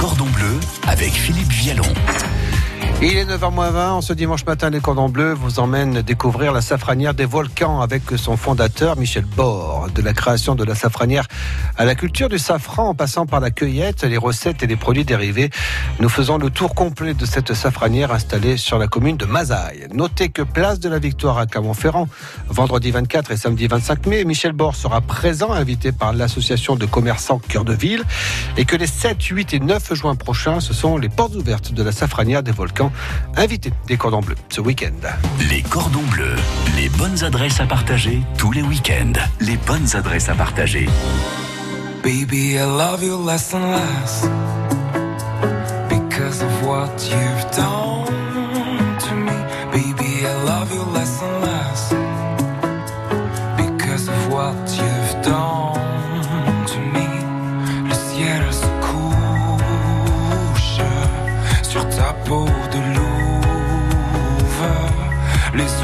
cordons bleus avec Philippe Vialon. Il est 9h20, en ce dimanche matin, les cordons bleus vous emmènent découvrir la safranière des volcans avec son fondateur Michel Bord. De la création de la safranière à la culture du safran en passant par la cueillette, les recettes et les produits dérivés, nous faisons le tour complet de cette safranière installée sur la commune de Mazaille. Notez que place de la Victoire à Clermont-Ferrand, vendredi 24 et samedi 25 mai, Michel Bord sera présent, invité par l'association de commerçants Cœur de Ville, et que les 7, 8 et 9 juin prochains, ce sont les portes ouvertes de la safranière des volcans invité des cordons bleus ce week-end. Les cordons bleus, les bonnes adresses à partager tous les week-ends. Les bonnes adresses à partager. Baby, I love you less and less because of what you've done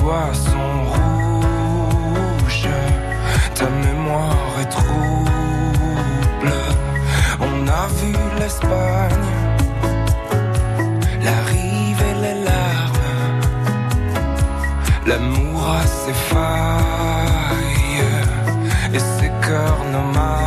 Sont rouges, ta mémoire est trouble. On a vu l'Espagne, la rive et les larmes. L'amour a ses failles et ses cœurs nomades.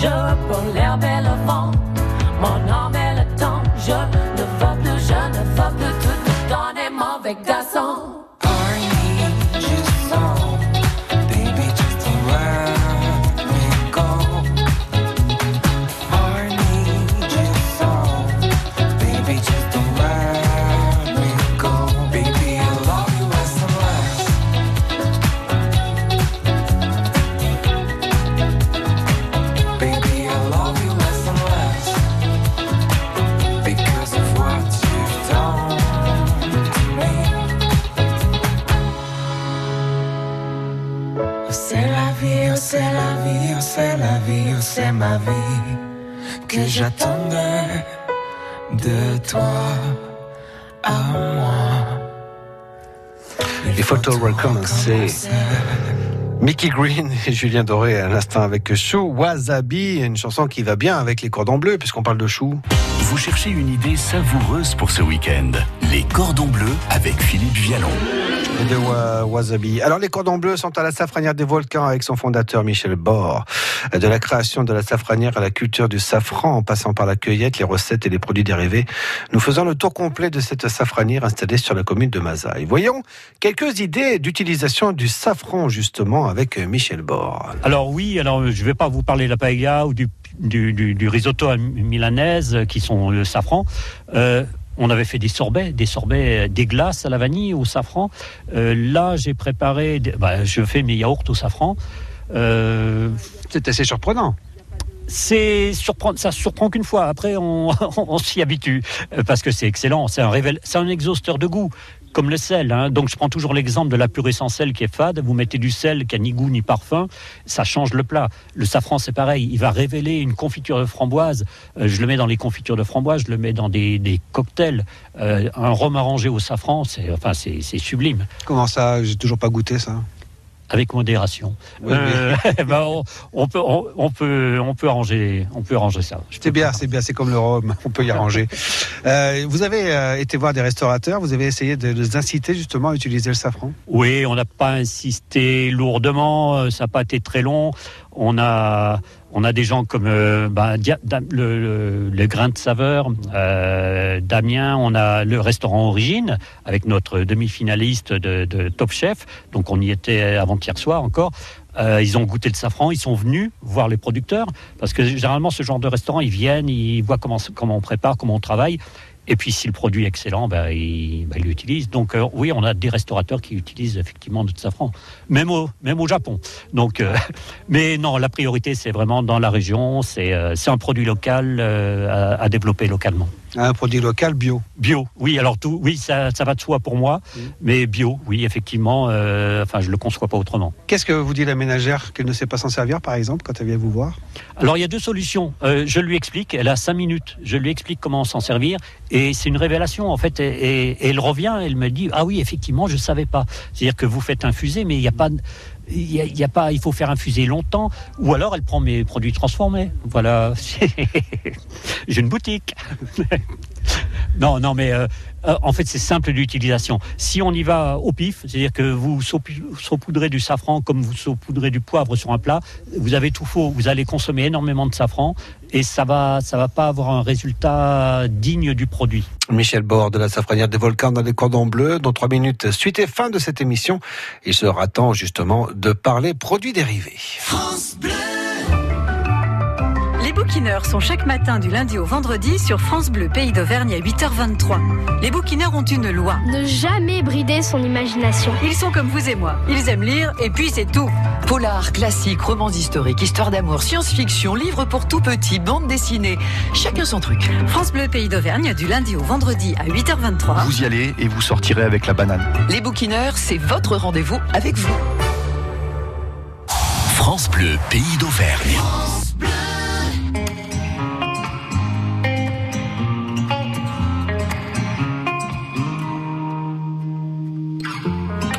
Je l'herbe j'attendais de toi à moi. Faut tout recommencer. Mickey Green et Julien Doré à l'instant avec Chou Wasabi, une chanson qui va bien avec les cordons bleus puisqu'on parle de chou. Vous cherchez une idée savoureuse pour ce week-end Les cordons bleus avec Philippe Vialon. De wa- Wasabi. Alors, les cordons bleus sont à la safranière des volcans avec son fondateur Michel Bord. De la création de la safranière à la culture du safran, en passant par la cueillette, les recettes et les produits dérivés, nous faisons le tour complet de cette safranière installée sur la commune de Mazaï. Voyons quelques idées d'utilisation du safran, justement, avec Michel Bord. Alors oui, alors je ne vais pas vous parler de la paella ou du, risotto milanaise euh, qui sont le safran. Euh, on avait fait des sorbets, des sorbets, euh, des glaces à la vanille au safran. Euh, là, j'ai préparé, des- bah, je fais mes yaourts au safran. Euh, C'est assez surprenant. c'est surprendre, ça surprend qu'une fois. Après, on, on s'y habitue parce que c'est excellent. C'est un révél, c'est un exhausteur de goût, comme le sel. hein. Donc, je prends toujours l'exemple de la purée sans sel qui est fade. Vous mettez du sel qui a ni goût ni parfum, ça change le plat. Le safran, c'est pareil. Il va révéler une confiture de framboise. Euh, je le mets dans les confitures de framboise. Je le mets dans des, cocktails. Euh, un rhum arrangé au safran, c'est enfin, c'est sublime. Comment ça? J'ai toujours pas goûté ça. Avec modération. Oui, Euh, ben, on, on peut, on, on peut, on peut arranger, on peut arranger ça. C'est bien, c'est bien, c'est comme le rhum, on peut y arranger. Euh, vous avez euh, été voir des restaurateurs, vous avez essayé de les inciter justement à utiliser le safran? Oui, on n'a pas insisté lourdement, ça n'a pas été très long. On a, on a des gens comme euh, Dam- le, grain de saveur, euh, Damien, on a le restaurant Origine avec notre demi-finaliste de, Top Chef, donc on y était avant-hier soir encore. Euh, ils ont goûté le safran, ils sont venus voir les producteurs, parce que généralement ce genre de restaurant, ils viennent, ils voient comment on prépare, comment on travaille. Et puis, si le produit est excellent, ils ben, ils l'utilisent. Donc, euh, oui, on a des restaurateurs qui utilisent effectivement notre safran, même au, même au Japon. Donc, euh, mais non, la priorité, c'est vraiment dans la région. C'est euh, un produit local euh, à développer localement. Un produit local bio. Bio, oui, alors tout, oui, ça, ça va de soi pour moi, mais bio, oui, effectivement, euh, enfin, je le conçois pas autrement. Qu'est-ce que vous dit la ménagère qu'elle ne sait pas s'en servir par exemple quand elle vient vous voir? Alors il y a deux solutions. Euh, je lui explique, elle a cinq minutes. Je lui explique comment s'en servir et c'est une révélation en fait. Et, et- et elle revient, elle me dit ah oui effectivement je savais pas. C'est-à-dire que vous faites infuser, mais il n'y a pas, il y a, pas, il faut faire infuser longtemps. Ou alors elle prend mes produits transformés. Voilà, j'ai une boutique. Non, non, mais euh, euh, en fait, c'est simple d'utilisation. Si on y va au pif, c'est-à-dire que vous saupoudrez du safran comme vous saupoudrez du poivre sur un plat, vous avez tout faux. Vous allez consommer énormément de safran et ça va, ça va pas avoir un résultat digne du produit. Michel Bord de la safranière des volcans dans les cordons bleus. Dans trois minutes, suite et fin de cette émission, il sera temps justement de parler produits dérivés. Bouquineurs sont chaque matin du lundi au vendredi sur France Bleu Pays d'Auvergne à 8h23. Les bouquineurs ont une loi. Ne jamais brider son imagination. Ils sont comme vous et moi. Ils aiment lire et puis c'est tout. Polar, classique, romans historiques, histoire d'amour, science-fiction, livres pour tout petit, bande dessinée. Chacun son truc. France Bleu Pays d'Auvergne du lundi au vendredi à 8h23. Vous y allez et vous sortirez avec la banane. Les bouquineurs, c'est votre rendez-vous avec vous. France Bleu, pays d'Auvergne.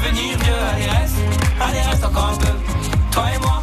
devenir vieux, allez reste, allez reste encore un peu. Toi et moi,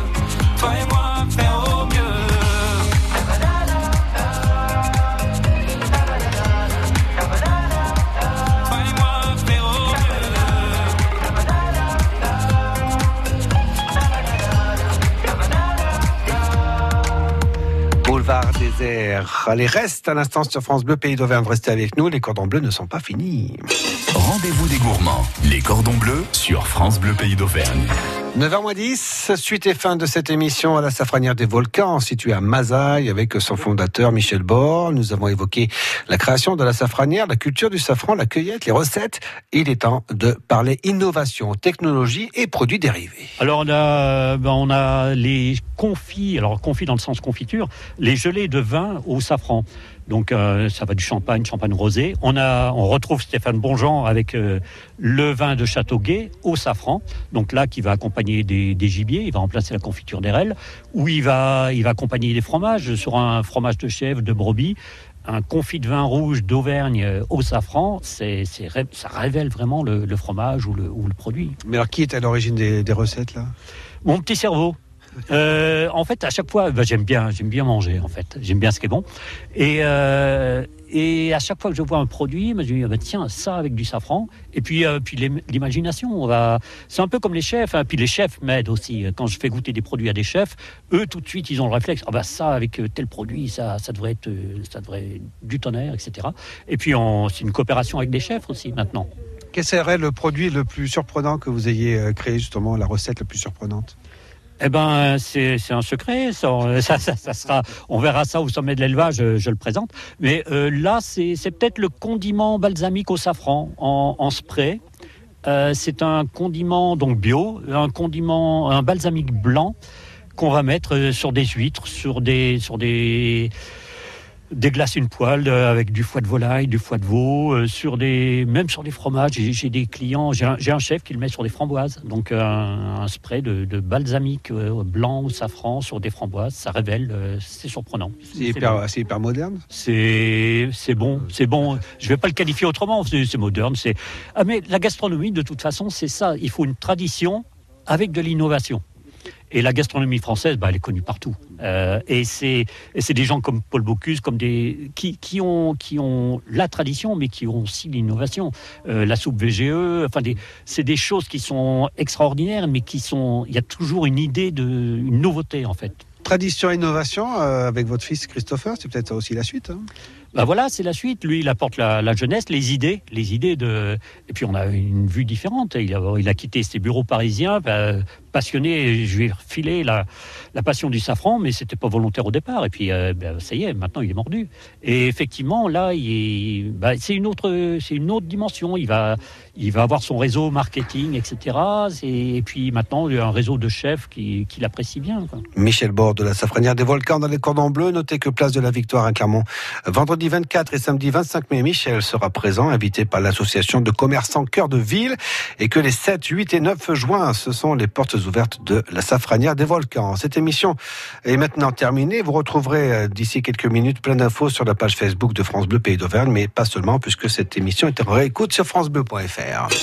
Allez, reste à l'instant sur France Bleu, Pays d'Auvergne. Restez avec nous, les cordons bleus ne sont pas finis. Rendez-vous des gourmands, les cordons bleus sur France Bleu Pays d'Auvergne. 9h10, suite et fin de cette émission à la Safranière des Volcans, située à Mazaille, avec son fondateur Michel Bord. Nous avons évoqué la création de la safranière, la culture du safran, la cueillette, les recettes. Il est temps de parler innovation, technologie et produits dérivés. Alors on a, ben, on a les confits, alors confits dans le sens confiture, les gelées de vin au safran. Donc euh, ça va du champagne, champagne rosé. On a, on retrouve Stéphane Bonjean avec euh, le vin de Châteauguay au safran. Donc là, qui va accompagner des, des gibiers, il va remplacer la confiture d'érel, ou il va, il va accompagner des fromages sur un fromage de chèvre, de brebis. Un confit de vin rouge d'Auvergne au safran, c'est, ça révèle vraiment le, le fromage ou le, ou le produit. Mais alors, qui est à l'origine des, des recettes, là? Mon petit cerveau. Euh, en fait, à chaque fois, bah, j'aime bien, j'aime bien manger. En fait, j'aime bien ce qui est bon. Et euh, et à chaque fois que je vois un produit, bah, je me dis ah, bah, tiens ça avec du safran. Et puis euh, puis l'im- l'imagination, on va. C'est un peu comme les chefs. hein. Puis les chefs m'aident aussi. Quand je fais goûter des produits à des chefs, eux tout de suite ils ont le réflexe. Ah ça avec tel produit, ça ça devrait être ça devrait être du tonnerre, etc. Et puis c'est une coopération avec des chefs aussi maintenant. Quel serait le produit le plus surprenant que vous ayez créé, justement, la recette la plus surprenante? Eh ben, c'est un secret. Ça, ça, ça- sera, on verra ça au sommet de l'élevage. Je, le présente. Mais euh, là, c'est peut-être le condiment balsamique au safran en, en spray. Euh, c'est un condiment donc bio, un condiment, un balsamique blanc qu'on va mettre euh, sur des huîtres, sur des, sur des déglacer une poêle euh, avec du foie de volaille, du foie de veau, euh, sur des, même sur des fromages. J'ai des clients, j'ai un, chef qui le met sur des framboises. Donc euh, un, un spray de, de balsamique euh, blanc au safran sur des framboises, ça révèle, euh, c'est surprenant. C'est hyper, c'est hyper moderne C'est c'est bon, c'est bon. Je vais pas le qualifier autrement. C'est c'est moderne. C'est ah mais la gastronomie de toute façon c'est ça. Il faut une tradition avec de l'innovation. Et la gastronomie française, bah, elle est connue partout. Euh, et c'est des gens comme Paul Bocuse, comme des qui, qui ont qui ont la tradition, mais qui ont aussi l'innovation. Euh, la soupe VGE, enfin c'est des choses qui sont extraordinaires, mais qui sont il y a toujours une idée de une nouveauté en fait. Tradition et innovation, euh, avec votre fils Christopher, c'est peut-être aussi la suite. hein Bah voilà, c'est la suite. Lui, il apporte la, la jeunesse, les idées, les idées de. Et puis on a une vue différente. Il a, il a quitté ses bureaux parisiens, bah, passionné. Je lui ai refilé la, la passion du safran, mais c'était pas volontaire au départ. Et puis euh, bah, ça y est, maintenant il est mordu. Et effectivement, là, bah, c'est une autre, une autre dimension. Il va, il va avoir son réseau marketing, etc. Et puis maintenant, il y a un réseau de chefs qui, qui l'apprécie bien. quoi. Michel Bord de la Safranière des Volcans dans les cordons bleus. Notez que place de la Victoire à Clermont, vendredi 24 et samedi 25 mai, Michel sera présent, invité par l'association de commerçants Cœur de Ville, et que les 7, 8 et 9 juin, ce sont les portes ouvertes de la Safranière des Volcans. Cette émission est maintenant terminée. Vous retrouverez euh, d'ici quelques minutes plein d'infos sur la page Facebook de France Bleu Pays d'Auvergne, mais pas seulement, puisque cette émission est en réécoute sur francebleu.fr.